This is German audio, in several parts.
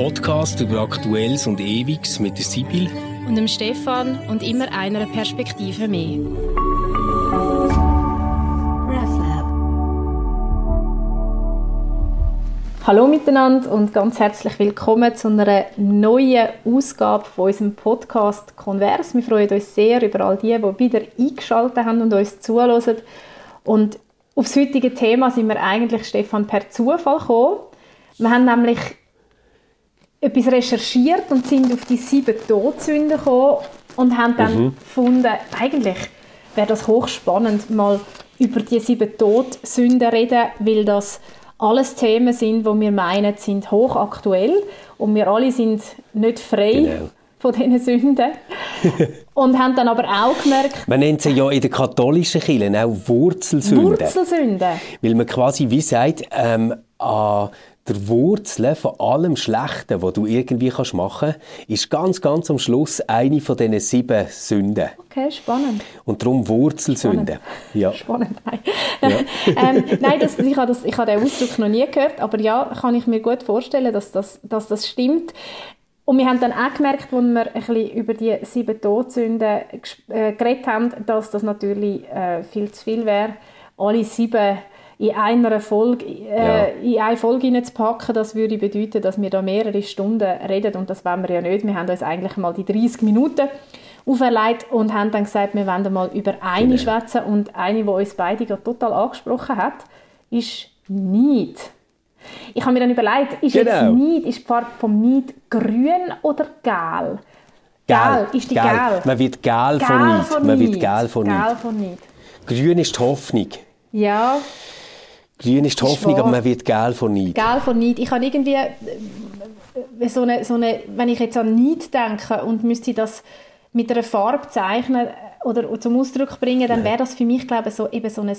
Podcast über Aktuelles und Ewiges mit der Sibyl und dem Stefan und immer einer Perspektive mehr. Hallo miteinander und ganz herzlich willkommen zu einer neuen Ausgabe von unserem Podcast Converse. Wir freuen uns sehr über all die, die wieder eingeschaltet haben und uns zuhören. Und aufs heutige Thema sind wir eigentlich, Stefan, per Zufall gekommen. Wir haben nämlich etwas recherchiert und sind auf die sieben Todsünden gekommen und haben dann mhm. gefunden, eigentlich wäre das hochspannend, mal über die sieben Todsünden reden, weil das alles Themen sind, wo wir meinen, sind hochaktuell und wir alle sind nicht frei genau. von diesen Sünden. und haben dann aber auch gemerkt... Man nennt sie ja in der katholischen Kirche auch Wurzelsünden. Wurzelsünden. Weil man quasi wie sagt, ähm, an der Wurzel von allem Schlechten, was du irgendwie kannst machen kannst, ist ganz, ganz am Schluss eine von diesen sieben Sünden. Okay, spannend. Und darum Wurzelsünde. Spannend. Ja. Spannend, nein. Ja. ähm, nein, das, ich habe das, ich habe den Ausdruck noch nie gehört, aber ja, kann ich mir gut vorstellen, dass das, dass das stimmt. Und wir haben dann auch gemerkt, als wir ein bisschen über die sieben Todsünden äh, geredet haben, dass das natürlich äh, viel zu viel wäre, alle sieben in einer Folge, äh, ja. in eine Folge zu packen, das würde bedeuten, dass wir da mehrere Stunden reden und das wollen wir ja nicht. Wir haben uns eigentlich mal die 30 Minuten auferlegt und haben dann gesagt, wir wollen mal über eine genau. schwätzen und eine, die uns beide gerade total angesprochen hat, ist Neid. Ich habe mir dann überlegt, ist genau. jetzt Neid, ist die Farbe vom Neid grün oder gel? Gel, ist die gel. gel. Man wird gel, gel von Neid. Man wird gel von Neid. Grün ist die Hoffnung. Ja. Grün ist die Hoffnung, aber man wird gel von Neid. Gel von Neid. Ich habe irgendwie äh, so eine, so eine, wenn ich jetzt an Neid denke und müsste das mit einer Farbe zeichnen oder zum Ausdruck bringen, dann wäre das für mich, glaube ich, so, eben so ein,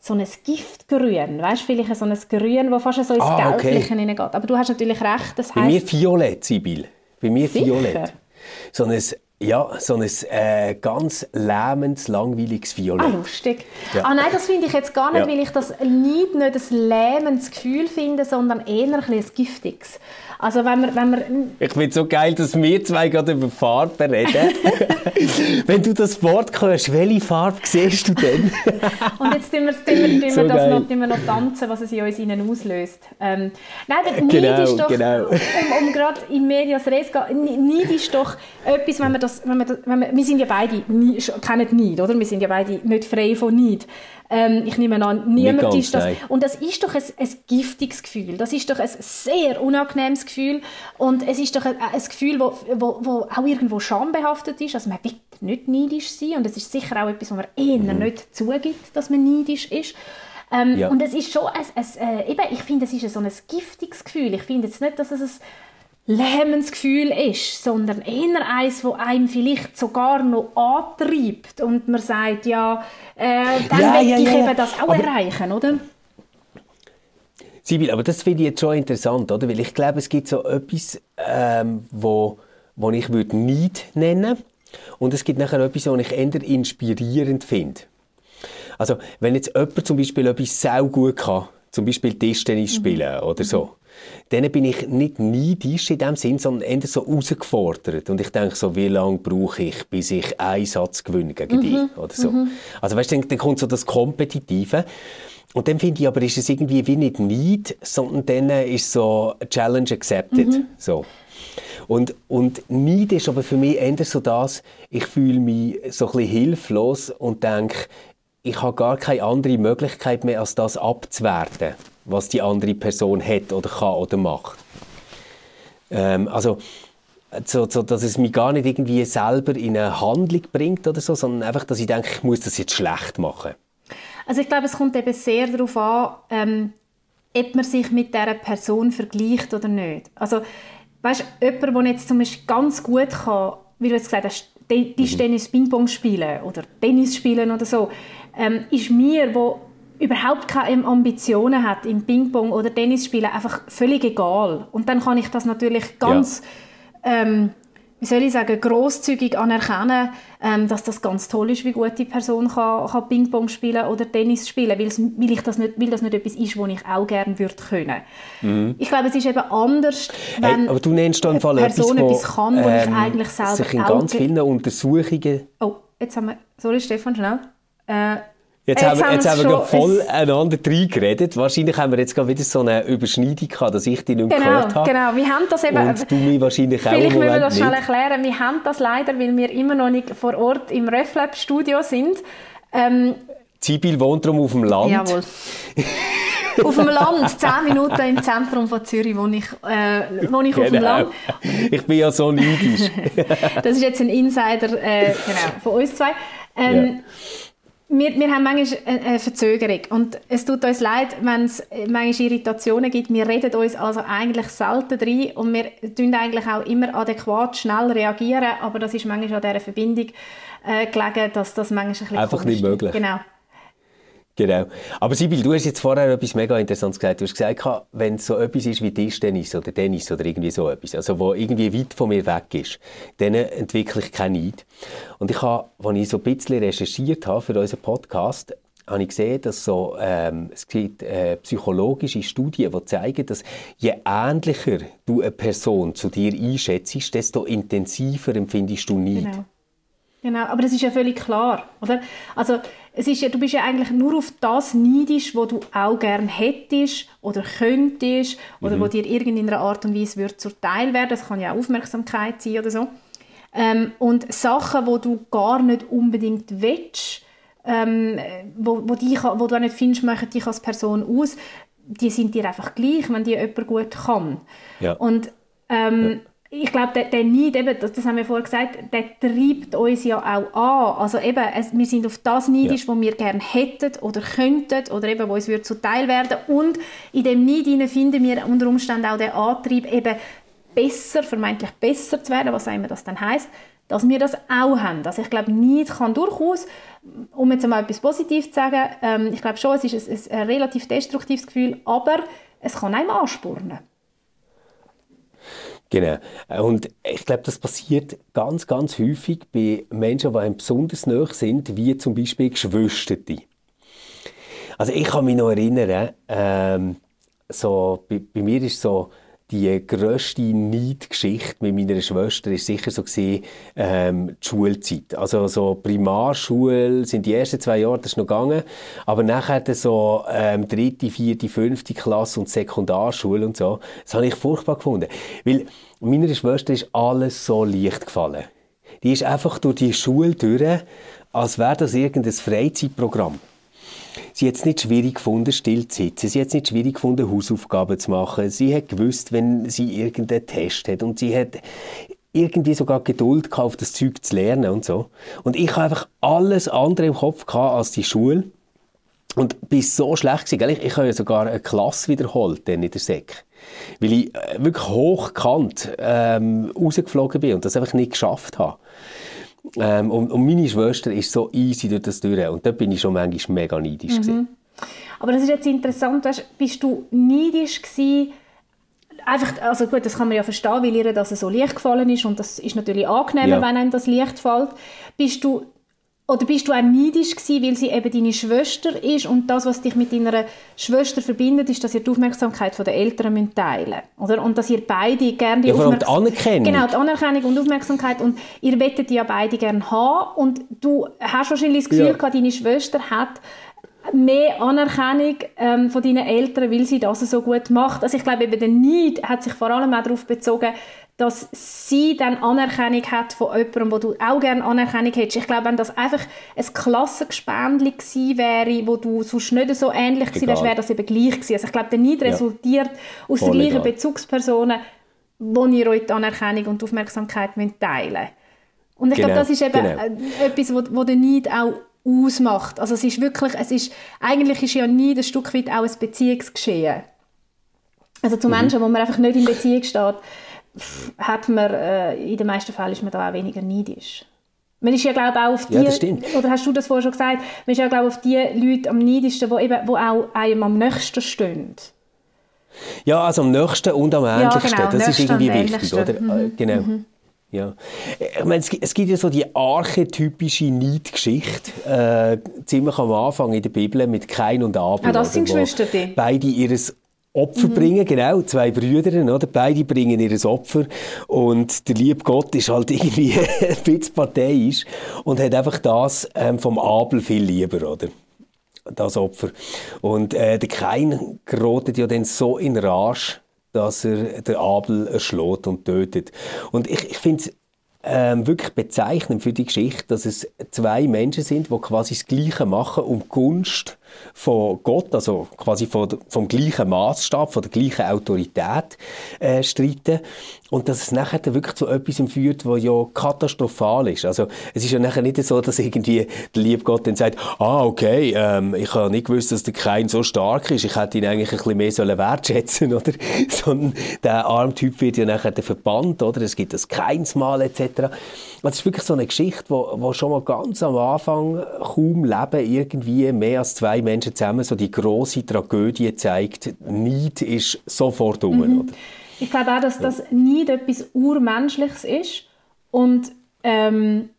so ein Giftgrün. Weißt du, vielleicht so ein Grün, das fast so ins ah, Gelbliche okay. hineingeht. Aber du hast natürlich recht, das Bei mir Violett, Sibyl. Bei mir Sicher? Violett. So ein ja, so ein äh, ganz lähmendes, langweiliges Violett. Ah, lustig. Ja. Ah nein, das finde ich jetzt gar nicht, ja. weil ich das Lied nicht ein lähmendes Gefühl finde, sondern eher ein, ein giftiges. Also wenn wir, wenn wir ich finde es so geil, dass wir zwei gerade über Farben reden. wenn du das Wort hörst, welche Farbe siehst du denn? Und jetzt tun wir, tun wir, tun so das noch, tun wir noch tanzen, was es in uns innen auslöst. Ähm, nein, der Neid genau, ist doch, genau. um, um gerade in Medias Res zu gehen, Neid ist doch etwas, wenn wir das, wenn wir, das, wenn wir, wir sind ja beide, kennen Neid, oder? Wir sind ja beide nicht frei von Neid. Ähm, ich nehme an, niemand ist das. Nein. Und das ist doch ein, ein, giftiges Gefühl. Das ist doch ein sehr unangenehmes Gefühl. Und es ist doch ein, ein Gefühl, wo, wo, wo auch irgendwo schambehaftet ist. Also man will nicht neidisch sein. Und es ist sicher auch etwas, wo man eher mhm. nicht zugibt, dass man neidisch ist. Ähm, ja. Und es ist schon, ein, ein, äh, eben, ich finde, es ist so ein giftiges Gefühl. Ich finde jetzt nicht, dass es ein lähmendes Gefühl ist, sondern eher eins, das einem vielleicht sogar noch antreibt und man sagt, ja, äh, dann ja, will ja, ich ja, eben das auch aber, erreichen, oder? Sibyl, aber das finde ich jetzt schon interessant, oder? Weil ich glaube, es gibt so etwas, ähm, wo, wo ich würde Neid nennen und es gibt nachher etwas, was ich eher inspirierend finde. Also, wenn jetzt jemand zum Beispiel etwas sehr gut kann, zum Beispiel Tischtennis spielen mhm. oder so, dann bin ich nicht neidisch in dem Sinn, sondern eher so herausgefordert. Und ich denke so, wie lange brauche ich, bis ich einen Satz gewinne gegen mhm. dich? Oder so. Mhm. Also weißt du, dann, dann kommt so das Kompetitive. Und dann finde ich aber, ist es irgendwie wie nicht Neid, sondern dann ist so Challenge accepted. Mhm. So. Und, und Neid ist aber für mich eher so das, ich fühle mich so ein bisschen hilflos und denke, ich habe gar keine andere Möglichkeit mehr, als das abzuwerten was die andere Person hat oder kann oder macht. Ähm, also, so, so, dass es mich gar nicht irgendwie selber in eine Handlung bringt oder so, sondern einfach, dass ich denke, ich muss das jetzt schlecht machen. Also ich glaube, es kommt eben sehr darauf an, ähm, ob man sich mit dieser Person vergleicht oder nicht. Also, weißt du, jemand, der jetzt zum Beispiel ganz gut kann, wie du jetzt gesagt hast, Tischtennis, mhm. Ping-Pong spielen oder Tennis spielen oder so, ähm, ist mir, wo überhaupt keine Ambitionen hat im Ping-Pong oder Tennis spielen, einfach völlig egal. Und dann kann ich das natürlich ganz ja. ähm, wie soll ich sagen, grosszügig anerkennen, ähm, dass das ganz toll ist, wie gut die Person kann, kann Ping-Pong spielen oder Tennis spielen, weil, ich das nicht, weil das nicht etwas ist, was ich auch gerne würde können. Mhm. Ich glaube, es ist eben anders, wenn hey, aber du nennst eine Fall Person etwas, etwas kann, wo ähm, ich eigentlich selber sich in ganz vielen Untersuchungen... Oh, jetzt haben wir... Sorry, Stefan, schnell. Äh, Jetzt, jetzt, haben wir, jetzt haben wir voll einander reingeredet. Wahrscheinlich haben wir jetzt gerade wieder so eine Überschneidung gehabt, dass ich dich nicht genau, gehört habe. Genau, wir haben das eben... Und du mich wahrscheinlich auch Vielleicht müssen wir das schnell erklären. Wir haben das leider, weil wir immer noch nicht vor Ort im RefLab-Studio sind. Ähm, Sibyl wohnt darum auf dem Land. Jawohl. auf dem Land, zehn Minuten im Zentrum von Zürich wohne ich, äh, wohne ich genau. auf dem genau. Land. Ich bin ja so neidisch. das ist jetzt ein Insider äh, genau, von uns zwei. Ähm, ja wir, wir haben manchmal eine Verzögerung und es tut uns leid, wenn es manchmal Irritationen gibt. Wir reden uns also eigentlich selten rein und wir tun eigentlich auch immer adäquat, schnell reagieren, aber das ist manchmal an dieser Verbindung äh, gelegen, dass das manchmal ein bisschen Einfach nicht möglich. Genau. Genau. Aber Sibyl, du hast jetzt vorher etwas mega Interessantes gesagt. Du hast gesagt, wenn es so etwas ist wie Tischtennis oder Tennis oder irgendwie so etwas, also wo irgendwie weit von mir weg ist, dann entwickle ich keinen Neid. Und ich habe, als ich so ein bisschen recherchiert habe für unseren Podcast, habe ich gesehen, dass so, ähm, es gibt äh, psychologische Studien, die zeigen, dass je ähnlicher du eine Person zu dir einschätzt, desto intensiver empfindest du Neid. Genau. Genau, aber das ist ja völlig klar, oder? Also es ist ja, du bist ja eigentlich nur auf das neidisch, wo du auch gern hättest oder könntest oder mhm. wo dir irgendeiner Art und Weise wird zuteil werden. Das kann ja auch Aufmerksamkeit sein oder so. Ähm, und Sachen, wo du gar nicht unbedingt willst, ähm, wo, wo, dich, wo du auch nicht findest, machen dich als Person aus, die sind dir einfach gleich, wenn die jemand gut kann. Ja. Und ähm, ja ich glaube, der, der Neid, eben, das, das haben wir vorher gesagt, der treibt uns ja auch an. Also eben, es, wir sind auf das neidisch, ja. was wir gerne hätten oder könnten oder eben, wo uns wird zuteil werden. Und in dem Neid finden wir unter Umständen auch den Antrieb, eben besser, vermeintlich besser zu werden, was auch immer das dann heißt, dass wir das auch haben. Also ich glaube, Neid kann durchaus, um jetzt mal etwas Positives zu sagen, ähm, ich glaube schon, es ist ein, ein, ein relativ destruktives Gefühl, aber es kann einem anspornen. Genau. Und ich glaube, das passiert ganz, ganz häufig bei Menschen, die einem besonders nahe sind, wie zum Beispiel Geschwister. Also ich kann mich noch erinnern, ähm, so, bei, bei mir ist so, die grösste Neidgeschichte mit meiner Schwester ist sicher so gesehen, ähm, die Schulzeit. Also so Primarschule sind die ersten zwei Jahre das ist noch gegangen, aber nachher so ähm, dritte, vierte, fünfte Klasse und Sekundarschule und so, das habe ich furchtbar gefunden, weil meiner Schwester ist alles so leicht gefallen. Die ist einfach durch die Schule durch, als wäre das irgendein Freizeitprogramm. Sie hat es nicht schwierig gefunden, still zu sitzen. Sie hat es nicht schwierig gefunden, Hausaufgaben zu machen. Sie hat gewusst, wenn sie irgendeinen Test hat. Und sie hat irgendwie sogar Geduld gehabt, auf das Zeug zu lernen und so. Und ich habe einfach alles andere im Kopf gehabt als die Schule. Und bin so schlecht gewesen. Ich, ich habe ja sogar eine Klasse wiederholt dann in der Sek. Weil ich äh, wirklich hochkant ähm, rausgeflogen bin und das einfach nicht geschafft habe. Ähm, und, und, meine Schwester ist so easy durch das durch. Und da bin ich schon manchmal mega neidisch. Mhm. Aber das ist jetzt interessant, weißt, bist du neidisch gewesen, einfach, also gut, das kann man ja verstehen, weil ihr das so leicht gefallen ist und das ist natürlich angenehmer, ja. wenn einem das leicht fällt. Bist du oder bist du auch neidisch gewesen, weil sie eben deine Schwester ist und das, was dich mit deiner Schwester verbindet, ist, dass ihr die Aufmerksamkeit der Eltern teilen oder? Und dass ihr beide gerne die ja, Aufmerksamkeit... Anerkennung. Genau, die Anerkennung und Aufmerksamkeit. Und ihr wettet die ja beide gerne haben und du hast wahrscheinlich das Gefühl ja. gehabt, deine Schwester hat mehr Anerkennung ähm, von deinen Eltern, weil sie das so gut macht. Also ich glaube, eben der Neid hat sich vor allem auch darauf bezogen, dass sie dann Anerkennung hat von jemandem, wo du auch gerne Anerkennung hättest. Ich glaube, wenn das einfach ein Klassengespendli gewesen wäre, wo du sonst nicht so ähnlich gewesen wärst, wäre das eben gleich gewesen. Also ich glaube, der Neid ja. resultiert aus Voll den gleichen egal. Bezugspersonen, wo ihr euch die Anerkennung und die Aufmerksamkeit teilen müsst. Und ich genau. glaube, das ist eben genau. etwas, wo, wo der Neid auch ausmacht. Also es ist wirklich, es ist, eigentlich ist ja nie ein Stück weit auch ein Beziehungsgeschehen. Also zu mhm. Menschen, wo man einfach nicht in Beziehung steht, hat man, äh, in den meisten Fällen ist man da auch weniger neidisch. Man ist ja, glaube auch auf die, ja, oder hast du das vorher schon gesagt, man ist ja, glaube auf die Leute am neidischsten, die, eben, wo auch einem am nächsten stehen. Ja, also am nächsten und am ähnlichsten, ja, genau, das ist irgendwie wichtig, oder? Mhm. Genau. Mhm. Ja. Ich meine, es gibt ja so die archetypische Neidgeschichte, äh, ziemlich am Anfang in der Bibel mit Kain und Abel. Ah, das sind Geschwister, die. Beide ihres Opfer mhm. bringen, genau, zwei Brüder, oder? Beide bringen ihr Opfer und der liebe Gott ist halt irgendwie ein bisschen parteiisch und hat einfach das ähm, vom Abel viel lieber, oder? Das Opfer. Und äh, der Kain gerät ja dann so in Rage, dass er den Abel erschlägt und tötet. Und ich, ich finde es ähm, wirklich bezeichnend für die Geschichte, dass es zwei Menschen sind, die quasi das Gleiche machen um Gunst von Gott, also quasi von, vom gleichen Maßstab, von der gleichen Autorität äh, streiten und dass es nachher wirklich zu etwas führt, was ja katastrophal ist. Also es ist ja nachher nicht so, dass irgendwie der liebe Gott dann sagt, ah okay, ähm, ich habe nicht gewusst, dass der Kain so stark ist, ich hätte ihn eigentlich ein bisschen mehr sollen wertschätzen oder, sondern der arme Typ wird ja nachher verbannt, oder, es gibt das Keinsmal etc. Das ist wirklich so eine Geschichte, wo, wo schon mal ganz am Anfang kaum Leben irgendwie mehr als zwei Menschen zusammen so die große Tragödie zeigt. Neid ist sofort um. Mhm. Oder? Ich glaube auch, dass das Neid etwas Urmenschliches ist und ähm,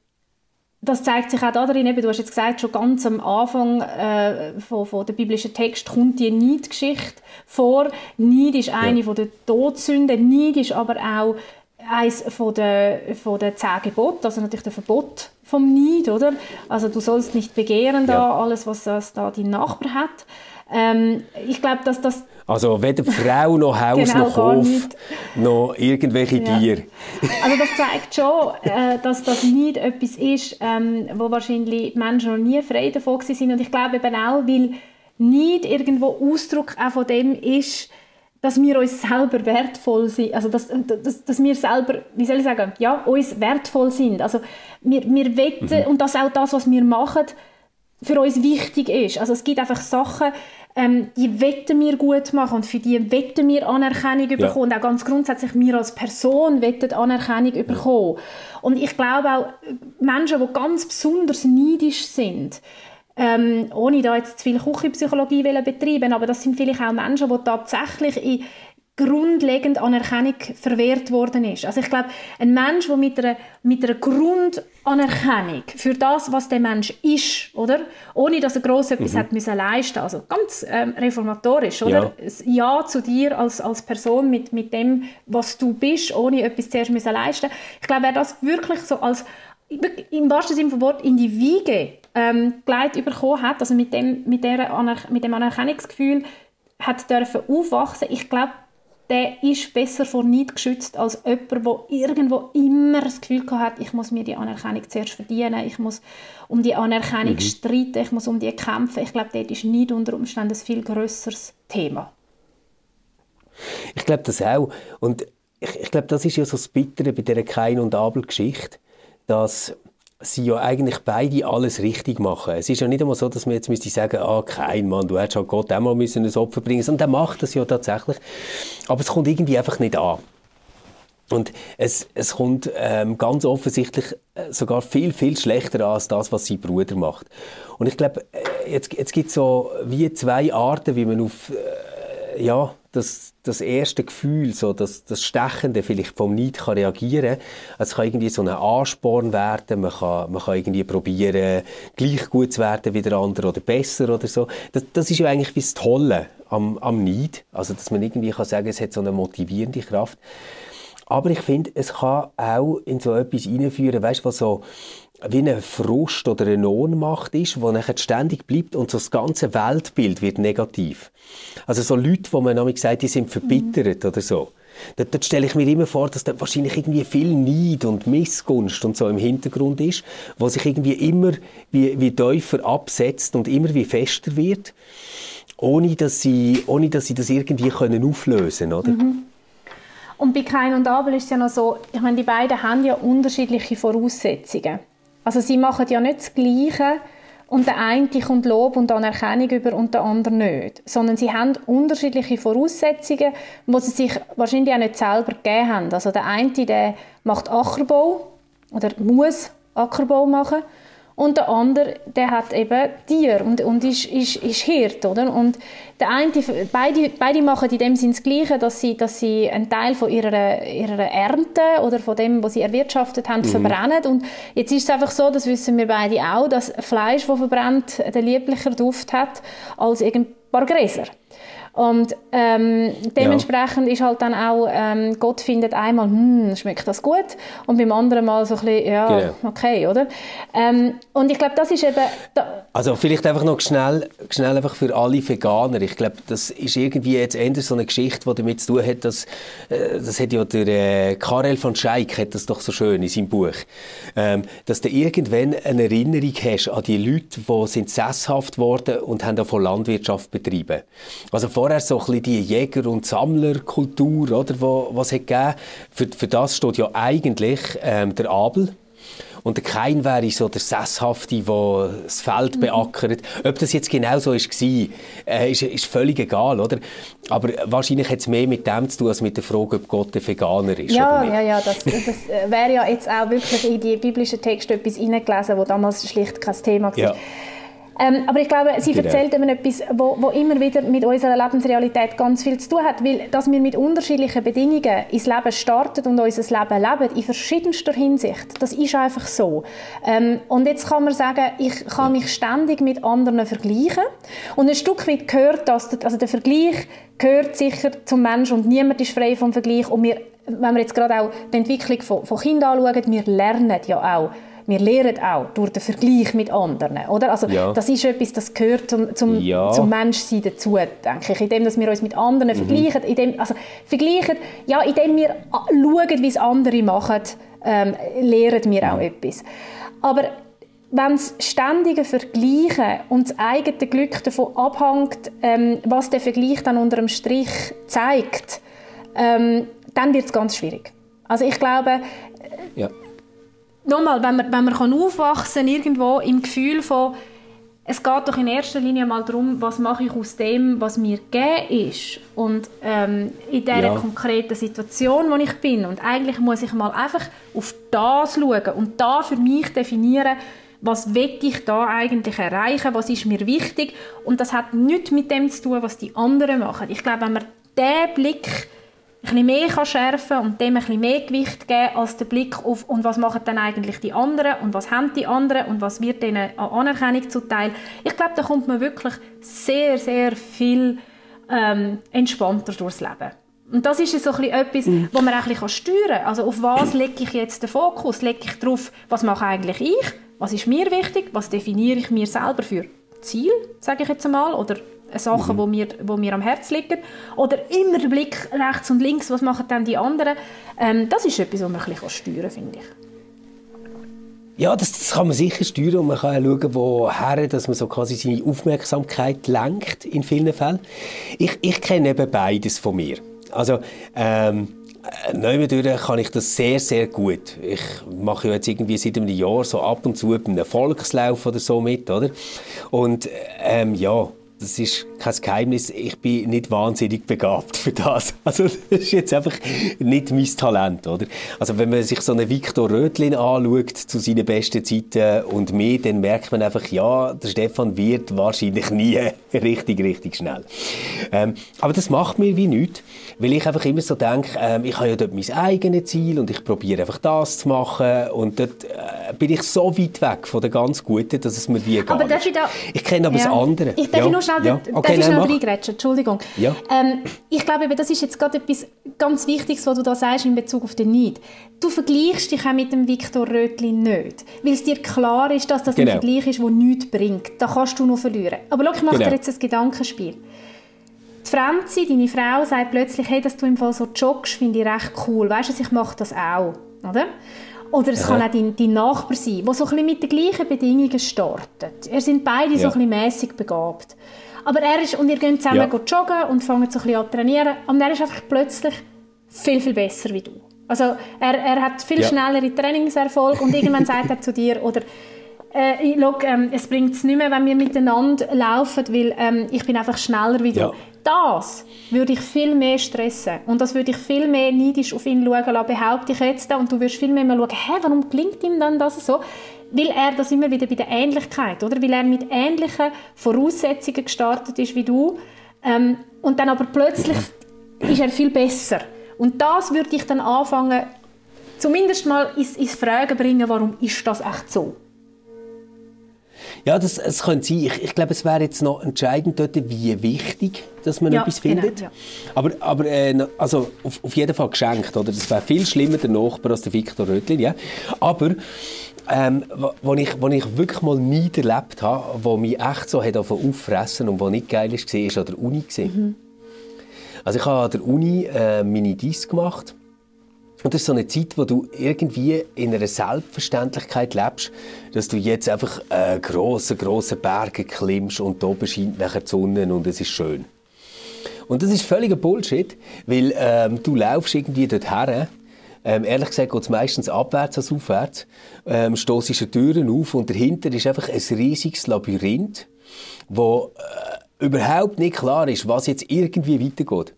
das zeigt sich auch darin, eben, du hast jetzt gesagt, schon ganz am Anfang äh, von, von der biblischen Text kommt die Neidgeschichte vor. Neid ist eine ja. von der Todsünden, Neid ist aber auch eines von der, von der zehn Gebote, also natürlich der Verbot vom Neid, oder? Also du sollst nicht begehren da ja. alles, was das da dein Nachbar hat. Ähm, ich glaube, dass das also weder Frau noch Haus genau, noch Hof noch irgendwelche ja. Tiere. also das zeigt schon, äh, dass das nicht etwas ist, ähm, wo wahrscheinlich Menschen noch nie frei davon sind. Und ich glaube eben auch, weil nicht irgendwo Ausdruck auch von dem ist, dass wir uns selber wertvoll sind, also dass, dass, dass wir selber, wie soll ich sagen, ja, uns wertvoll sind. Also wir, wir wetten, mhm. und dass auch das, was wir machen, für uns wichtig ist. Also es gibt einfach Sachen, ähm, die wetten wir gut machen und für die wetten wir Anerkennung ja. bekommen. Und auch ganz grundsätzlich, wir als Person wetten Anerkennung ja. bekommen. Und ich glaube auch, Menschen, die ganz besonders neidisch sind, ähm, ohne da jetzt zu viel Küchenpsychologie betreiben, aber das sind vielleicht auch Menschen, die tatsächlich in grundlegend Anerkennung verwehrt worden ist. Also ich glaube, ein Mensch, der mit einer, mit einer Grundanerkennung für das, was der Mensch ist, oder? Ohne dass er gross etwas mhm. hat müssen leisten, also ganz ähm, reformatorisch, oder? Ja. ja zu dir als, als Person mit, mit dem, was du bist, ohne etwas zuerst müssen leisten. Ich glaube, wer das wirklich so als im wahrsten Sinne vom Wort in die Wiege ähm, gelegt bekommen hat, also mit dem, mit, der mit dem Anerkennungsgefühl hat dürfen aufwachsen, ich glaube, der ist besser vor Neid geschützt als jemand, der irgendwo immer das Gefühl hat, ich muss mir die Anerkennung zuerst verdienen, ich muss um die Anerkennung mhm. streiten, ich muss um die kämpfen. Ich glaube, dort ist Neid unter Umständen ein viel grösseres Thema. Ich glaube das auch. Und ich, ich glaube, das ist ja so das Bittere bei dieser Kain- und Abel-Geschichte, dass sie ja eigentlich beide alles richtig machen. Es ist ja nicht einmal so, dass man jetzt müsste sagen, ah, kein Mann, du hättest halt Gott einmal müssen ein Opfer bringen Und er macht das ja tatsächlich. Aber es kommt irgendwie einfach nicht an. Und es, es kommt ähm, ganz offensichtlich äh, sogar viel, viel schlechter an als das, was sein Bruder macht. Und ich glaube, äh, jetzt, jetzt gibt es so wie zwei Arten, wie man auf äh, ja, das, das erste Gefühl, so das, das Stechende vielleicht vom Neid kann reagieren. Also es kann irgendwie so ein Ansporn werden, man kann, man kann irgendwie probieren, gleich gut zu werden wie der andere oder besser oder so. Das, das ist ja eigentlich das Tolle am, am Neid. Also, dass man irgendwie kann sagen, es hat so eine motivierende Kraft. Aber ich finde, es kann auch in so etwas hineinführen, weißt du, was so wie eine Frust oder eine Ohnmacht ist, wo nachher ständig bleibt und so das ganze Weltbild wird negativ. Also so Leute, wo man nämlich sagt, die sind verbittert mhm. oder so. Dort, dort stelle ich mir immer vor, dass da wahrscheinlich irgendwie viel Neid und Missgunst und so im Hintergrund ist, wo sich irgendwie immer wie, wie tiefer absetzt und immer wie fester wird, ohne dass sie, ohne dass sie das irgendwie können auflösen, oder? Mhm. Und bei Kain und Abel ist es ja noch so, ich meine, die beiden haben ja unterschiedliche Voraussetzungen. Also sie machen ja nicht das Gleiche und der eine kommt Lob und Anerkennung über und der andere nicht. Sondern sie haben unterschiedliche Voraussetzungen, die sie sich wahrscheinlich auch nicht selber gegeben haben. Also der eine, der macht Ackerbau oder muss Ackerbau machen und der andere, der hat eben Tier und, und ist, ist, ist Hirt, oder? Und der eine, beide, beide machen in dem Sinne das Gleiche, dass sie, dass sie einen Teil von ihrer, ihrer Ernte oder von dem, was sie erwirtschaftet haben, mhm. verbrennen. Und jetzt ist es einfach so, das wissen wir beide auch, dass Fleisch, das verbrennt, den lieblicher Duft hat als ein paar Gräser. Und ähm, dementsprechend ja. ist halt dann auch, ähm, Gott findet einmal, hm, schmeckt das gut, und beim anderen Mal so ein bisschen, ja, genau. okay, oder? Ähm, und ich glaube, das ist eben... Da also vielleicht einfach noch schnell, schnell einfach für alle Veganer. Ich glaube, das ist irgendwie jetzt eher so eine Geschichte, die damit zu tun hat, dass, äh, das hat ja der äh, Karel von Scheik hat das doch so schön in seinem Buch, ähm, dass du irgendwann eine Erinnerung hast an die Leute, die sind sesshaft worden und haben davon Landwirtschaft betrieben. Also vorher so ein bisschen die Jäger- und Sammlerkultur, oder, wo, was hat gegeben. Für, für das steht ja eigentlich ähm, der Abel. Und der Kain wäre so der Sesshafte, der das Feld mhm. beackert. Ob das jetzt genau so war, äh, ist, ist völlig egal, oder? Aber wahrscheinlich hat es mehr mit dem zu tun, als mit der Frage, ob Gott ein Veganer ist. Ja, ja, ja. Das, das wäre ja jetzt auch wirklich in die biblischen Texte etwas hineingelesen, wo damals schlicht kein Thema war. Ja. Ähm, aber ich glaube, sie genau. erzählt eben etwas, wo, wo immer wieder mit unserer Lebensrealität ganz viel zu tun hat, weil dass wir mit unterschiedlichen Bedingungen ins Leben starten und unser Leben leben, in verschiedenster Hinsicht, das ist einfach so. Ähm, und jetzt kann man sagen, ich kann mich ständig mit anderen vergleichen und ein Stück weit gehört das, also der Vergleich gehört sicher zum Menschen und niemand ist frei vom Vergleich und wir, wenn wir jetzt gerade auch die Entwicklung von, von Kindern anschauen, wir lernen ja auch wir lernen auch durch den Vergleich mit anderen, oder? Also ja. das ist etwas, das gehört zum, zum, ja. zum Menschsein dazu, denke ich, indem dass wir uns mit anderen mhm. vergleichen, indem, also vergleichen, ja, indem wir schauen, wie es andere machen, ähm, lernen wir auch etwas. Aber wenn das ständige Vergleichen und das eigene Glück davon abhängt, ähm, was der Vergleich dann unter dem Strich zeigt, ähm, dann wird es ganz schwierig. Also ich glaube, ja nochmal, wenn man, wenn man kann aufwachsen irgendwo im Gefühl von, es geht doch in erster Linie mal darum, was mache ich aus dem, was mir gegeben ist. Und ähm, in dieser ja. konkreten Situation, wo ich bin. Und eigentlich muss ich mal einfach auf das schauen und da für mich definieren, was will ich da eigentlich erreichen, was ist mir wichtig. Und das hat nichts mit dem zu tun, was die anderen machen. Ich glaube, wenn man diesen Blick ein bisschen mehr kann schärfen und dem ein bisschen mehr Gewicht geben als der Blick auf und was machen dann eigentlich die anderen und was haben die anderen und was wird denen an Anerkennung zuteil. Ich glaube, da kommt man wirklich sehr, sehr viel ähm, entspannter durchs Leben. Und das ist so ein bisschen etwas, mhm. wo man auch ein bisschen steuern kann. Also auf was lege ich jetzt den Fokus? Lege ich darauf, was mache eigentlich ich? Was ist mir wichtig? Was definiere ich mir selber für Ziel, sage ich jetzt einmal, oder Sachen, mhm. wo, mir, wo mir am Herzen liegen. Oder immer der Blick rechts und links, was machen dann die anderen. Ähm, das ist etwas, was man ein bisschen steuern kann, finde ich. Ja, das, das, kann man sicher steuern und man kann ja schauen, woher, dass man so quasi seine Aufmerksamkeit lenkt in vielen Fällen. Ich, ich kenne eben beides von mir. Also, ähm, Neumendurch kann ich das sehr, sehr gut. Ich mache ja jetzt irgendwie seit einem Jahr so ab und zu bei einem Volkslauf oder so mit, oder? Und ähm, ja, das ist kein Geheimnis, ich bin nicht wahnsinnig begabt für das. Also das ist jetzt einfach nicht mein Talent, oder? Also wenn man sich so einen Viktor Rötlin anschaut zu seinen besten Zeiten und mir, dann merkt man einfach, ja, der Stefan wird wahrscheinlich nie richtig, richtig schnell. Ähm, aber das macht mir wie nichts, weil ich einfach immer so denke, ähm, ich habe ja dort mein eigenes Ziel und ich probiere einfach das zu machen und dort äh, bin ich so weit weg von der ganz Guten, dass es mir wie gar aber nicht. Ich, da, ich kenne aber ja. das andere. Ich darf ja. nur schnell, ja. okay, darf ich schnell reingrätschen? Entschuldigung. Ja. Ähm, ich glaube, das ist jetzt gerade etwas ganz Wichtiges, was du da sagst in Bezug auf den Neid. Du vergleichst dich auch mit dem Viktor Rötli nicht, weil es dir klar ist, dass das genau. ein Vergleich ist, der nichts bringt. Da kannst du noch verlieren. Aber schau, ich mache genau. dir jetzt ein Gedankenspiel. Die Franzi, deine Frau, sagt plötzlich, hey, dass du im Fall so joggst, finde ich recht cool. Weißt du, ich mache das auch. Oder? Oder es ja. kann auch dein, dein Nachbar sein, der so ein bisschen mit den gleichen Bedingungen startet. Er sind beide ja. so ein bisschen mässig begabt. Aber er ist, und ihr geht zusammen ja. joggen und fangen so ein bisschen an zu trainieren. Und er ist einfach plötzlich viel, viel besser wie du. Also er, er hat viel ja. schnellere Trainingserfolg und irgendwann sagt er zu dir, oder äh, look, ähm, es bringt es nicht mehr, wenn wir miteinander laufen, weil ähm, ich bin einfach schneller wie du. Ja. Das würde ich viel mehr stressen und das würde ich viel mehr neidisch auf ihn schauen lassen, behaupte ich jetzt. Und du würdest viel mehr schauen, hä, warum klingt ihm dann das so? weil er das immer wieder bei der Ähnlichkeit, oder? Weil er mit ähnlichen Voraussetzungen gestartet ist wie du ähm, und dann aber plötzlich ist er viel besser. Und das würde ich dann anfangen, zumindest mal ins, ins Fragen bringen, warum ist das echt so? Ja, das, es könnte sein. Ich, ich glaube, es wäre jetzt noch entscheidend dort, wie wichtig dass man ja, etwas genau, findet. Genau, ja. Aber, aber äh, also auf, auf, jeden Fall geschenkt. Oder? Das wäre viel schlimmer der Nachbar als der Viktor Rödlin. Ja? Aber ähm, wo, ich, wo ich wirklich mal nie erlebt habe, wo mich echt so hat auffressen und wo nicht geil ist, war, war an der Uni. Mhm. Also ich habe an der Uni äh, meine Dies gemacht und das ist so eine Zeit, wo du irgendwie in einer Selbstverständlichkeit lebst, dass du jetzt einfach äh, große, große Berge klimmst und oben scheint nachher die Sonne und es ist schön. Und das ist völliger Bullshit, weil ähm, du laufst irgendwie dorthin, ähm, ehrlich gesagt geht es meistens abwärts als aufwärts, ähm, stossest Türen auf und dahinter ist einfach ein riesiges Labyrinth, wo äh, überhaupt nicht klar ist, was jetzt irgendwie weitergeht.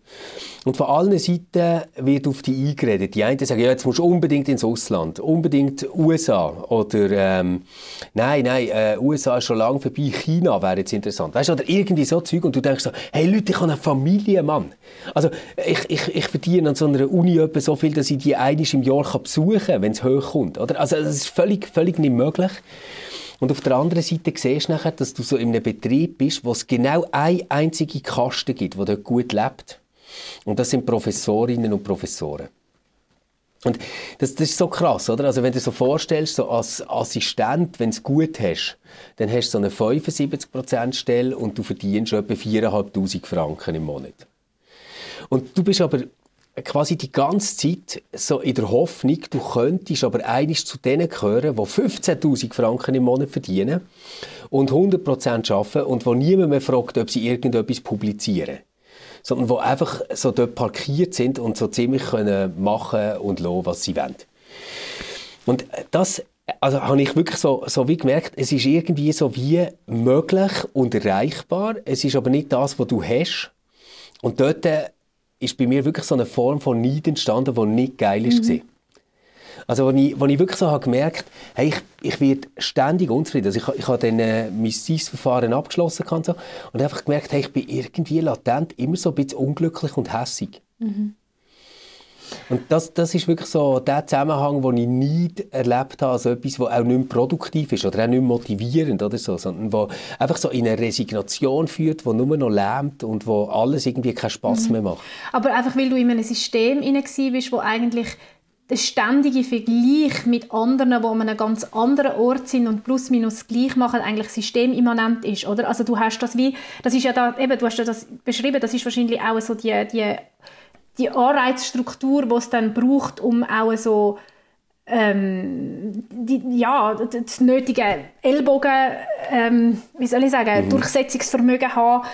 Und von allen Seiten wird auf die eingeredet. Die einen sagen, ja, jetzt musst du unbedingt ins Ausland, unbedingt USA. Oder, ähm, nein, nein, äh, USA ist schon lange vorbei, China wäre jetzt interessant. Weißt du, oder irgendwie so Zeug. Und du denkst so, hey Leute, ich habe eine Familie, Mann. Also, ich, ich, ich verdiene an so einer Uni etwa so viel, dass ich die einiges im Jahr kann besuchen kann, wenn es hochkommt. Oder? Also, das ist völlig, völlig nicht möglich. Und auf der anderen Seite siehst du nachher, dass du so in einem Betrieb bist, wo es genau eine einzige Kaste gibt, die dort gut lebt. Und das sind Professorinnen und Professoren. Und das, das ist so krass, oder? Also wenn du so vorstellst, so als Assistent, wenn du es gut hast, dann hast du so eine 75% Stelle und du verdienst etwa 4'500 Franken im Monat. Und du bist aber quasi die ganze Zeit so in der Hoffnung, du könntest aber einiges zu denen gehören, die 15.000 Franken im Monat verdienen und 100% arbeiten und wo niemand mehr fragt, ob sie irgendetwas publizieren sondern die einfach so dort parkiert sind und so ziemlich können machen und lassen, was sie wollen. Und das also habe ich wirklich so, so wie gemerkt, es ist irgendwie so wie möglich und erreichbar. Es ist aber nicht das, was du hast. Und dort ist bei mir wirklich so eine Form von Neid entstanden, die nicht geil ist. Mhm. Also, als ich, als ich wirklich so habe gemerkt hey, ich, ich werde ständig unzufrieden. Also ich, ich habe dann äh, mein SIS-Verfahren abgeschlossen und, so, und einfach gemerkt, hey, ich bin irgendwie latent immer so ein bisschen unglücklich und hässig. Mhm. Und das, das ist wirklich so der Zusammenhang, den ich nie erlebt habe, also etwas, das auch nicht produktiv ist oder auch nicht motivierend oder so, sondern wo einfach so in eine Resignation führt, wo nur noch lähmt und wo alles irgendwie keinen Spass mhm. mehr macht. Aber einfach, weil du in einem System hinein bist, wo eigentlich der ständige Vergleich mit anderen, die an einem ganz anderen Ort sind und plus minus gleich machen, eigentlich systemimmanent ist, oder? Also du hast das wie, das ist ja da, eben, du hast ja das beschrieben, das ist wahrscheinlich auch so die, die, die Anreizstruktur, die es dann braucht, um auch so ähm, die, ja, das nötige Ellbogen, ähm, wie soll ich sagen, mhm. Durchsetzungsvermögen haben,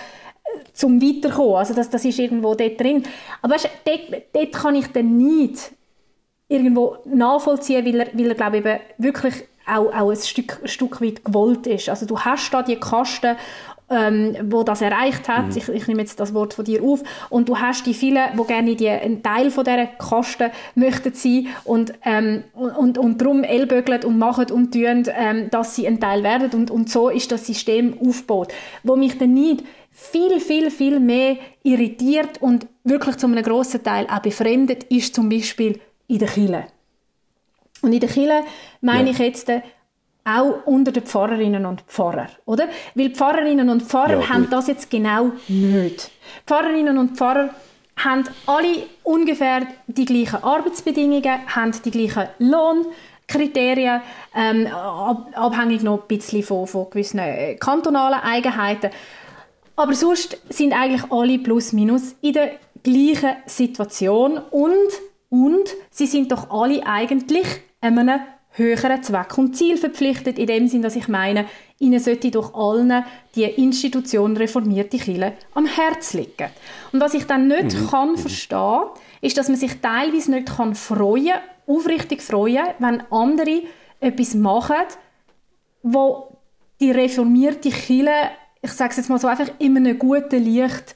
äh, zum Weiterkommen. Also das, das ist irgendwo dort drin. Aber weißt, dort, dort kann ich dann nicht irgendwo nachvollziehen, weil er, weil er glaube ich, eben wirklich auch, auch ein Stück, Stück weit gewollt ist. Also du hast da die Kasten, ähm, wo das erreicht hat. Mhm. Ich, ich, nehme jetzt das Wort von dir auf. Und du hast die vielen, die gerne die, ein Teil von dieser Kasten möchten sein und, ähm, und, und, und darum ellbögeln und machen und tun, ähm, dass sie ein Teil werden. Und, und so ist das System aufgebaut. Wo mich dann nicht viel, viel, viel mehr irritiert und wirklich zu einem grossen Teil auch befremdet, ist zum Beispiel in der Kirche. Und in der Kirche meine ja. ich jetzt äh, auch unter den Pfarrerinnen und Pfarrer, oder? Weil Pfarrerinnen und Pfarrer ja, haben das jetzt genau nicht. Pfarrerinnen und Pfarrer haben alle ungefähr die gleichen Arbeitsbedingungen, haben die gleichen Lohnkriterien, ähm, abhängig noch ein bisschen von, von gewissen äh, kantonalen Eigenheiten. Aber sonst sind eigentlich alle plus minus in der gleichen Situation und und sie sind doch alle eigentlich einem höheren Zweck und Ziel verpflichtet, in dem Sinn, dass ich meine, ihnen sollte durch allen die Institution reformierte Kirche am Herz liegen. Und was ich dann nicht mhm. kann mhm. verstehen, ist, dass man sich teilweise nicht kann freuen, aufrichtig freuen, wenn andere etwas machen, wo die reformierte Kirche, ich sage es jetzt mal so einfach, in einem guten Licht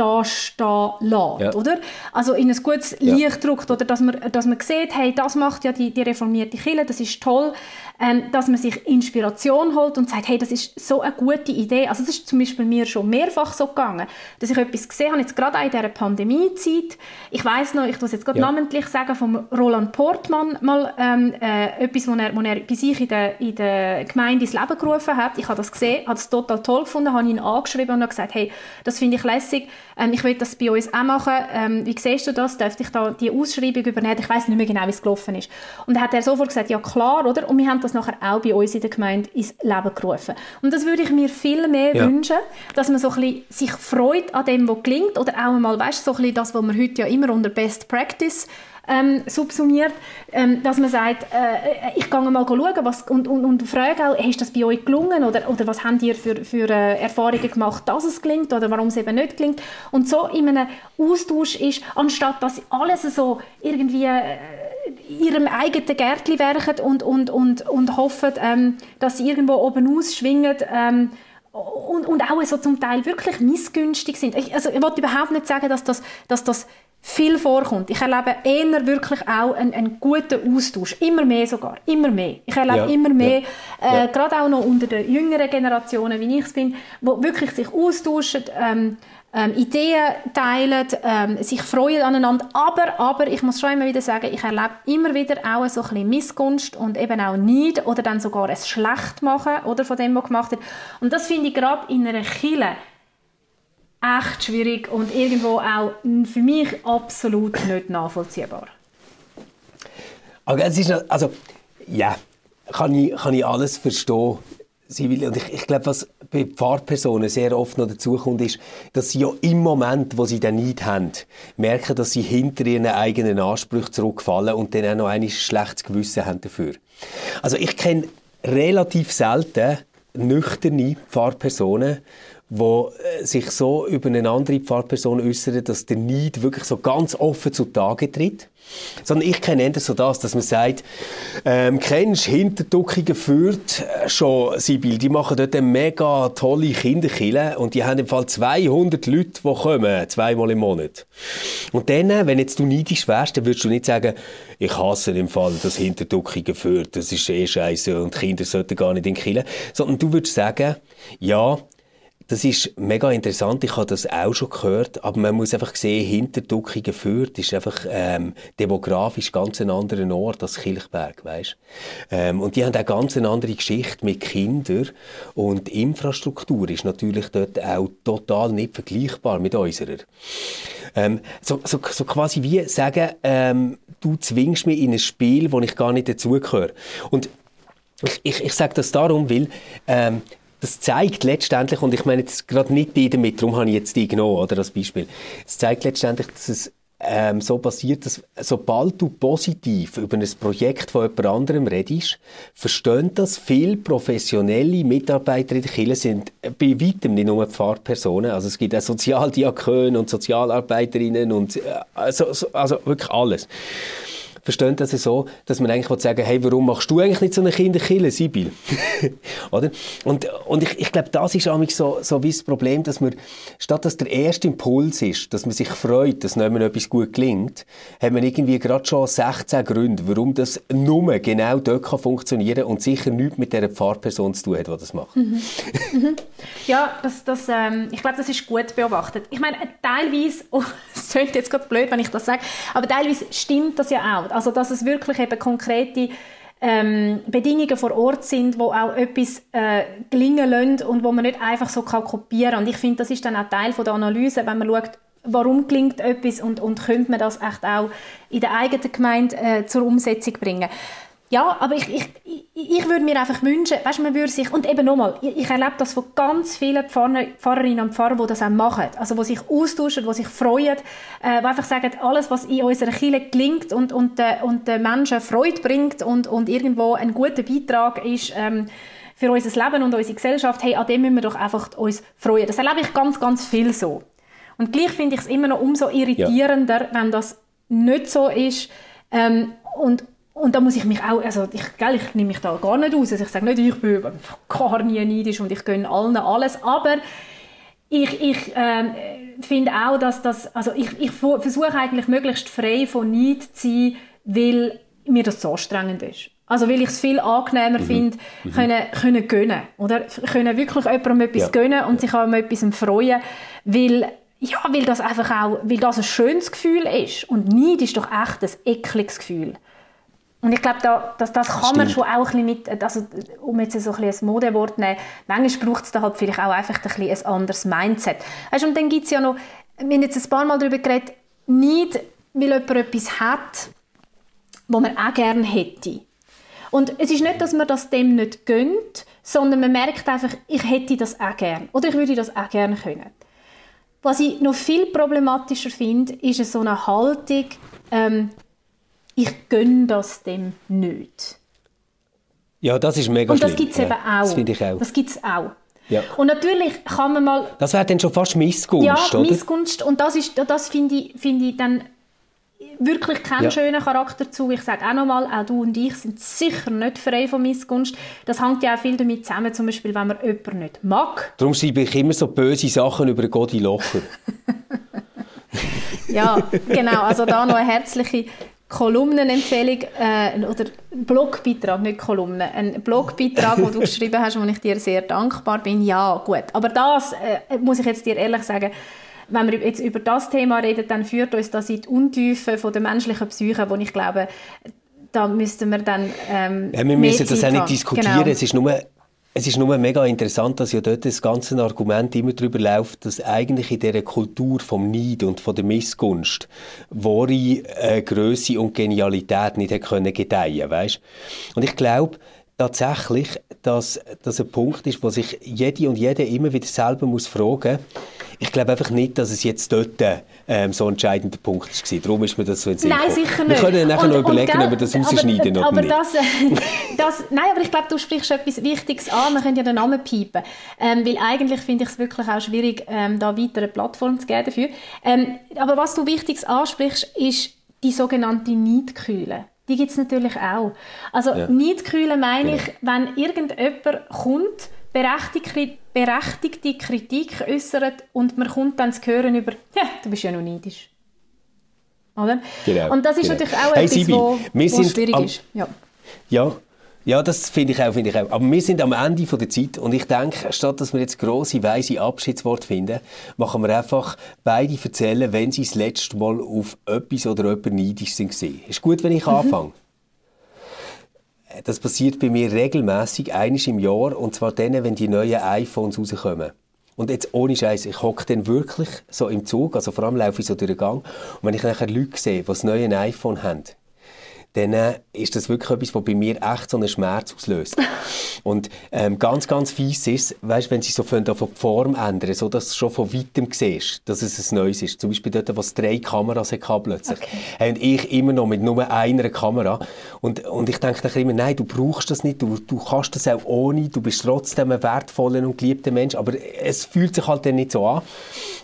da stehen lässt, ja. oder? Also in ein gutes Licht ja. drückt, oder dass man, dass man sieht, hey, das macht ja die, die reformierte Kirche, das ist toll, ähm, dass man sich Inspiration holt und sagt, hey, das ist so eine gute Idee. Also das ist zum Beispiel mir schon mehrfach so gegangen, dass ich etwas gesehen habe, jetzt gerade auch in dieser Pandemiezeit. Ich weiß noch, ich muss jetzt gerade ja. namentlich sagen, von Roland Portmann mal ähm, äh, etwas, was er, er bei sich in der, in der Gemeinde ins Leben gerufen hat. Ich habe das gesehen, habe das total toll gefunden, habe ihn angeschrieben und habe gesagt, hey, das finde ich lässig, ähm, ich will das bei uns auch machen. Ähm, wie siehst du das? Dürfte ich da die Ausschreibung übernehmen? Ich weiß nicht mehr genau, wie es gelaufen ist. Und dann hat er sofort gesagt, ja klar, oder? Und wir haben das nachher auch bei uns in der Gemeinde ins Leben gerufen. Und das würde ich mir viel mehr ja. wünschen, dass man so ein bisschen sich freut an dem, was gelingt, oder auch einmal, weißt, so ein bisschen das, was man heute ja immer unter Best Practice ähm, subsumiert, ähm, dass man sagt, äh, ich gehe mal schauen was, und, und, und frage auch, ist das bei euch gelungen oder, oder was habt ihr für, für äh, Erfahrungen gemacht, dass es gelingt oder warum es eben nicht gelingt und so in einem Austausch ist, anstatt dass alles so irgendwie äh, ihrem eigenen Gärtchen werken und, und, und, und hoffen, ähm, dass sie irgendwo oben ausschwingen ähm, und, und auch so zum Teil wirklich missgünstig sind. Ich, also, ich wollte überhaupt nicht sagen, dass das, dass das viel vorkommt. Ich erlebe eher wirklich auch einen, einen guten Austausch. Immer mehr sogar. Immer mehr. Ich erlebe ja, immer mehr, ja, äh, gerade auch noch unter den jüngeren Generationen, wie ich es bin, wo wirklich sich austauschen, ähm, ähm, Ideen teilen, ähm, sich freuen aneinander. Aber, aber, ich muss schon immer wieder sagen, ich erlebe immer wieder auch so ein bisschen Missgunst und eben auch Neid oder dann sogar ein Schlechtmachen oder von dem, was gemacht wird. Und das finde ich gerade in einer Kille echt schwierig und irgendwo auch für mich absolut nicht nachvollziehbar. Aber es ist, also, ja, kann ich, kann ich alles verstehen. Und ich, ich glaube, was bei Pfarrpersonen sehr oft noch dazukommt, ist, dass sie ja im Moment, wo sie den Neid haben, merken, dass sie hinter ihren eigenen Ansprüchen zurückfallen und dann auch noch ein schlechtes Gewissen haben dafür. Also ich kenne relativ selten nüchterne Pfarrpersonen, wo äh, sich so über eine andere Pfarrperson äußern, dass der Neid wirklich so ganz offen zutage tritt. Sondern ich kenne eher so das, dass man sagt, ähm, kennst Hinterduckungen führt äh, schon Sibyl, die machen dort eine mega tolle Kinderkille und die haben im Fall 200 Leute, die kommen, zweimal im Monat. Und dann, äh, wenn jetzt du neidisch wärst, dann würdest du nicht sagen, ich hasse im Fall, dass Hinterduckungen führt, das ist eh scheiße und Kinder sollten gar nicht in Kille, sondern du würdest sagen, ja, das ist mega interessant. Ich habe das auch schon gehört. Aber man muss einfach sehen, hinter Duckingen Fürth ist einfach ähm, demografisch ganz ein anderer Ort als Kilchberg, weißt? Ähm, und die haben auch ganz eine andere Geschichte mit Kindern. Und die Infrastruktur ist natürlich dort auch total nicht vergleichbar mit unserer. Ähm, so, so, so quasi wie sagen, ähm, du zwingst mich in ein Spiel, wo ich gar nicht dazugehöre. Und ich, ich, ich sage das darum, weil ähm, das zeigt letztendlich, und ich meine jetzt gerade nicht die damit, darum habe ich jetzt die genommen, oder, als Beispiel. Es zeigt letztendlich, dass es ähm, so passiert, dass sobald du positiv über ein Projekt von jemand anderem redest, verstehen das viele professionelle Mitarbeiter in der Kirche sind bei weitem nicht nur Pfarrpersonen, also es gibt auch Sozialdiakone und Sozialarbeiterinnen und äh, also, also wirklich alles verstehen das so, dass man eigentlich sagen hey, warum machst du eigentlich nicht so eine Kinderkille, Sibyl? Oder? Und, und ich, ich glaube, das ist auch so, so wie das Problem, dass man, statt dass der erste Impuls ist, dass man sich freut, dass nicht etwas gut gelingt, hat man irgendwie gerade schon 16 Gründe, warum das nur genau dort kann funktionieren und sicher nichts mit der Pfarrperson zu tun hat, die das macht. Mhm. Mhm. Ja, das, das, ähm, ich glaube, das ist gut beobachtet. Ich meine, teilweise, oh, es klingt jetzt gerade blöd, wenn ich das sage, aber teilweise stimmt das ja auch. Also, dass es wirklich eben konkrete ähm, Bedingungen vor Ort sind, wo auch etwas äh, gelingen lassen und wo man nicht einfach so kann kopieren kann. Und ich finde, das ist dann auch Teil von der Analyse, wenn man schaut, warum gelingt etwas und, und könnte man das echt auch in der eigenen Gemeinde äh, zur Umsetzung bringen. Ja, aber ich, ich, ich, würde mir einfach wünschen, weißt, man würde sich, und eben nochmal, ich, ich erlebe das von ganz vielen Pfarrer, Pfarrerinnen und Pfarrern, die das auch machen, also die sich austauschen, die sich freuen, äh, die einfach sagen, alles, was in unserer Kirche gelingt und, und, äh, und den Menschen Freude bringt und, und irgendwo ein guter Beitrag ist, ähm, für unser Leben und unsere Gesellschaft, hey, an dem müssen wir doch einfach uns freuen. Das erlebe ich ganz, ganz viel so. Und gleich finde ich es immer noch umso irritierender, ja. wenn das nicht so ist. Ähm, und, und da muss ich mich auch, also ich, gell, ich nehme mich da gar nicht aus. Also ich sage nicht, ich bin gar nie neidisch und ich gönne allen alles, aber ich, ich äh, finde auch, dass das, also ich, ich versuche eigentlich möglichst frei von Neid zu sein, weil mir das so anstrengend ist. Also weil ich es viel angenehmer mhm. finde, mhm. können, können gönnen, oder? Können wirklich jemandem etwas ja. gönnen und sich an etwas freuen, weil ja, weil das einfach auch, weil das ein schönes Gefühl ist. Und Neid ist doch echt ein ekliges Gefühl. Und ich glaube, da, das, das kann Stimmt. man schon auch ein bisschen mit, also, um jetzt so ein, bisschen ein Modewort zu nehmen, manchmal braucht es da halt vielleicht auch einfach ein, bisschen ein anderes Mindset. Weißt, und dann gibt es ja noch, wir haben jetzt ein paar Mal darüber geredet, nicht, weil jemand etwas hat, was man auch gerne hätte. Und es ist nicht, dass man das dem nicht gönnt, sondern man merkt einfach, ich hätte das auch gerne. Oder ich würde das auch gerne können. Was ich noch viel problematischer finde, ist so eine Haltung, ähm, ich gönne das dem nicht. Ja, das ist mega Und das gibt es ja, eben auch. Das finde ich auch. Das gibt es auch. Ja. Und natürlich kann man mal... Das wäre dann schon fast Missgunst, ja, oder? Ja, Missgunst. Und das, das finde ich, find ich dann wirklich keinen ja. schönen Charakter zu. Ich sage auch nochmal, auch du und ich sind sicher nicht frei von Missgunst. Das hängt ja auch viel damit zusammen, zum Beispiel, wenn man jemanden nicht mag. Darum schreibe ich immer so böse Sachen über Godi Locher. ja, genau. Also da noch eine herzliche Kolumnenempfehlung äh, oder Blogbeitrag, nicht Kolumne, ein Blogbeitrag, den du geschrieben hast, wo ich dir sehr dankbar bin. Ja, gut. Aber das äh, muss ich jetzt dir ehrlich sagen, wenn wir jetzt über das Thema reden, dann führt uns das in die Untiefe von der menschlichen Psyche, wo ich glaube, da müssten wir dann ähm, ja, Wir müssen das auch nicht diskutieren. Genau. Es ist nur es ist nur mega interessant, dass ja dort das ganze Argument immer darüber läuft, dass eigentlich in dieser Kultur vom Neid und von der Missgunst wahre äh, Größe und Genialität nicht können gedeihen, weißt? Und ich glaube tatsächlich, dass das ein Punkt ist, wo sich jede und jede immer wieder selber muss fragen ich glaube einfach nicht, dass es jetzt dort ähm, so entscheidender Punkt war. Darum ist mir das so in Nein, sicher nicht. Wir können nachher und, noch überlegen, ob wir das rausschneiden aber, aber nicht. Das, das, nein, aber ich glaube, du sprichst etwas Wichtiges an. Wir können ja den Namen piepen. Ähm, weil eigentlich finde ich es wirklich auch schwierig, ähm, da weiter eine Plattform zu geben dafür. Ähm, aber was du Wichtiges ansprichst, ist die sogenannte Neidkühle. Die gibt es natürlich auch. Also ja. Neidkühle meine genau. ich, wenn irgendjemand kommt, berechtigte, berechtigte Kritik äußert und man kommt dann zu hören über, ja, du bist ja noch neidisch. Oder? Genau, und das ist genau. natürlich auch hey, etwas, Sibi, wo, wo schwierig am, ist. Ja. ja. Ja, das finde ich auch, finde ich auch. Aber wir sind am Ende der Zeit und ich denke, statt dass wir jetzt grosse, weise Abschiedsworte finden, machen wir einfach beide erzählen, wenn sie das letzte Mal auf etwas oder jemand neidisch sind. Ist gut, wenn ich mhm. anfange? Das passiert bei mir regelmäßig, einiges im Jahr, und zwar dann, wenn die neuen iPhones rauskommen. Und jetzt ohne Scheiß, ich hocke dann wirklich so im Zug, also vor allem laufe ich so durch den Gang, und wenn ich nachher Leute sehe, die das neue iPhone haben, dann ist das wirklich etwas, was bei mir echt so einen Schmerz auslöst. und ähm, ganz, ganz fies ist, weißt, wenn sie so von der Form ändern, so dass du schon von weitem siehst, dass es ein neues ist. Zum Beispiel dort, wo es drei Kameras hatte plötzlich. Okay. Und ich immer noch mit nur einer Kamera. Und, und ich denke dann immer, nein, du brauchst das nicht, du, du kannst das auch ohne, du bist trotzdem ein wertvoller und geliebter Mensch, aber es fühlt sich halt dann nicht so an.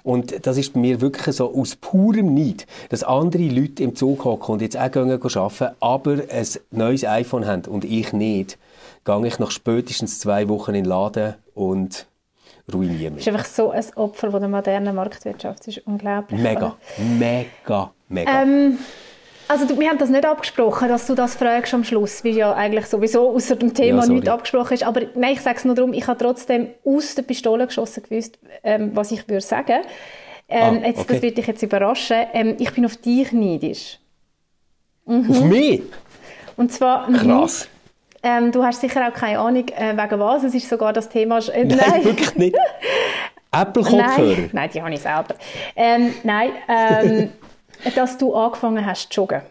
Und das ist bei mir wirklich so aus purem Neid, dass andere Leute im Zug hocken und jetzt auch gehen arbeiten, aber ein neues iPhone haben und ich nicht, gehe ich nach spätestens zwei Wochen in den Laden und ruiniere mich. Du bist einfach so ein Opfer von der modernen Marktwirtschaft. Das ist unglaublich. Mega, oder? mega, mega. Ähm, also wir haben das nicht abgesprochen, dass du das fragst am Schluss, weil ja eigentlich sowieso außer dem Thema ja, nicht abgesprochen ist. Aber nein, ich sage es nur darum, ich habe trotzdem aus der Pistole geschossen gewusst, ähm, was ich würde sagen. Ähm, ah, jetzt, Das wird dich jetzt überraschen. Ähm, ich bin auf dich neidisch. Mhm. Auf mich? Und zwar... Mhm. Krass. Ähm, du hast sicher auch keine Ahnung, äh, wegen was. Es ist sogar das Thema... Äh, nein, nein, wirklich nicht. Apple-Kopfhörer? Nein, nein, die habe ich selber. Ähm, nein, ähm, dass du angefangen hast zu joggen.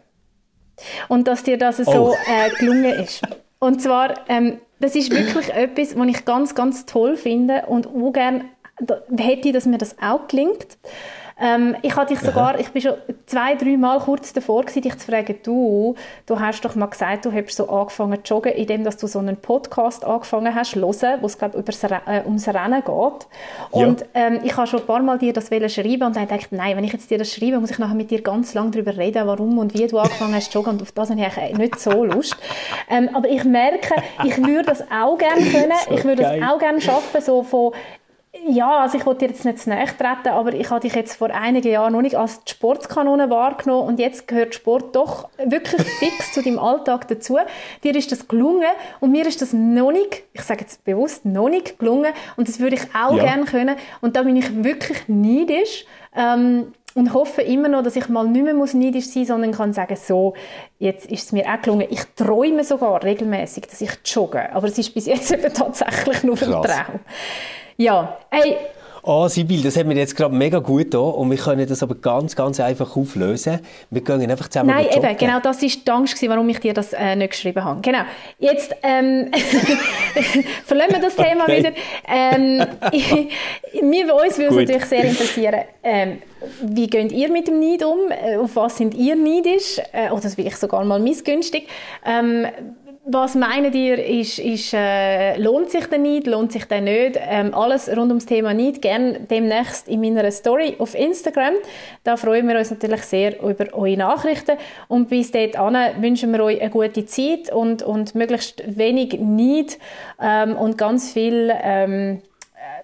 Und dass dir das so oh. äh, gelungen ist. Und zwar, ähm, das ist wirklich etwas, was ich ganz, ganz toll finde und auch gerne hätte, dass mir das auch gelingt. Ähm, ich hatte dich sogar, ich bin schon zwei, drei Mal kurz davor gewesen, dich zu fragen, du, du hast doch mal gesagt, du hast so angefangen zu joggen, indem dass du so einen Podcast angefangen hast zu hören, wo es glaube ich äh, ums Rennen geht. Und ja. ähm, ich habe schon ein paar Mal dir das schreiben und dann dachte nein, wenn ich jetzt dir das schreibe, muss ich nachher mit dir ganz lange darüber reden, warum und wie du angefangen hast zu joggen und auf das habe ich nicht so Lust. Ähm, aber ich merke, ich würde das auch gerne können, so ich würde das auch gerne schaffen, so von ja, also ich wollte dir jetzt nicht zu nahe treten, aber ich habe dich jetzt vor einigen Jahren noch nicht als Sportskanone wahrgenommen und jetzt gehört Sport doch wirklich fix zu deinem Alltag dazu. Dir ist das gelungen und mir ist das noch nicht, ich sage jetzt bewusst, noch nicht gelungen und das würde ich auch ja. gerne können und da bin ich wirklich neidisch. Ähm, und hoffe immer noch, dass ich mal nicht mehr neidisch sein muss, sondern kann sagen, so, jetzt ist es mir auch gelungen. Ich träume sogar regelmäßig, dass ich jogge, aber es ist bis jetzt eben tatsächlich nur ein Traum. Ja, hey, Oh, Sibyl, das hat mir jetzt gerade mega gut da und wir können das aber ganz, ganz einfach auflösen. Wir gehen einfach zusammen Nein, eben, genau, das war die Angst, warum ich dir das äh, nicht geschrieben habe. Genau. Jetzt ähm, verlassen wir das Thema okay. wieder. Ähm, mir uns würde es natürlich sehr interessieren, ähm, wie geht ihr mit dem Neid um? Äh, auf was sind ihr neidisch? Äh, oder vielleicht sogar mal missgünstig? Ähm, was meinen ihr, ist, ist äh, lohnt sich der Neid, lohnt sich der nicht? Ähm, alles rund ums Thema Neid gerne demnächst in meiner Story auf Instagram. Da freuen wir uns natürlich sehr über eure Nachrichten. Und bis dahin wünschen wir euch eine gute Zeit und, und möglichst wenig Neid ähm, und ganz viel ähm,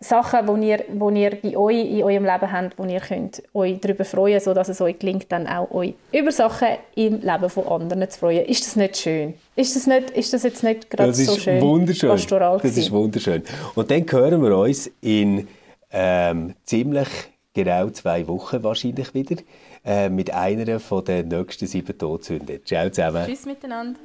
Sachen, die ihr, wo ihr bei euch in eurem Leben habt, wo ihr könnt euch darüber freuen könnt, sodass es euch gelingt, dann auch euch über Sachen im Leben von anderen zu freuen. Ist das nicht schön? Ist das, nicht, ist das jetzt nicht gerade so schön? Wunderschön. Pastoral das ist wunderschön. Und dann hören wir uns in ähm, ziemlich genau zwei Wochen wahrscheinlich wieder äh, mit einer von den nächsten sieben Todsünden. Ciao zusammen. Tschüss miteinander.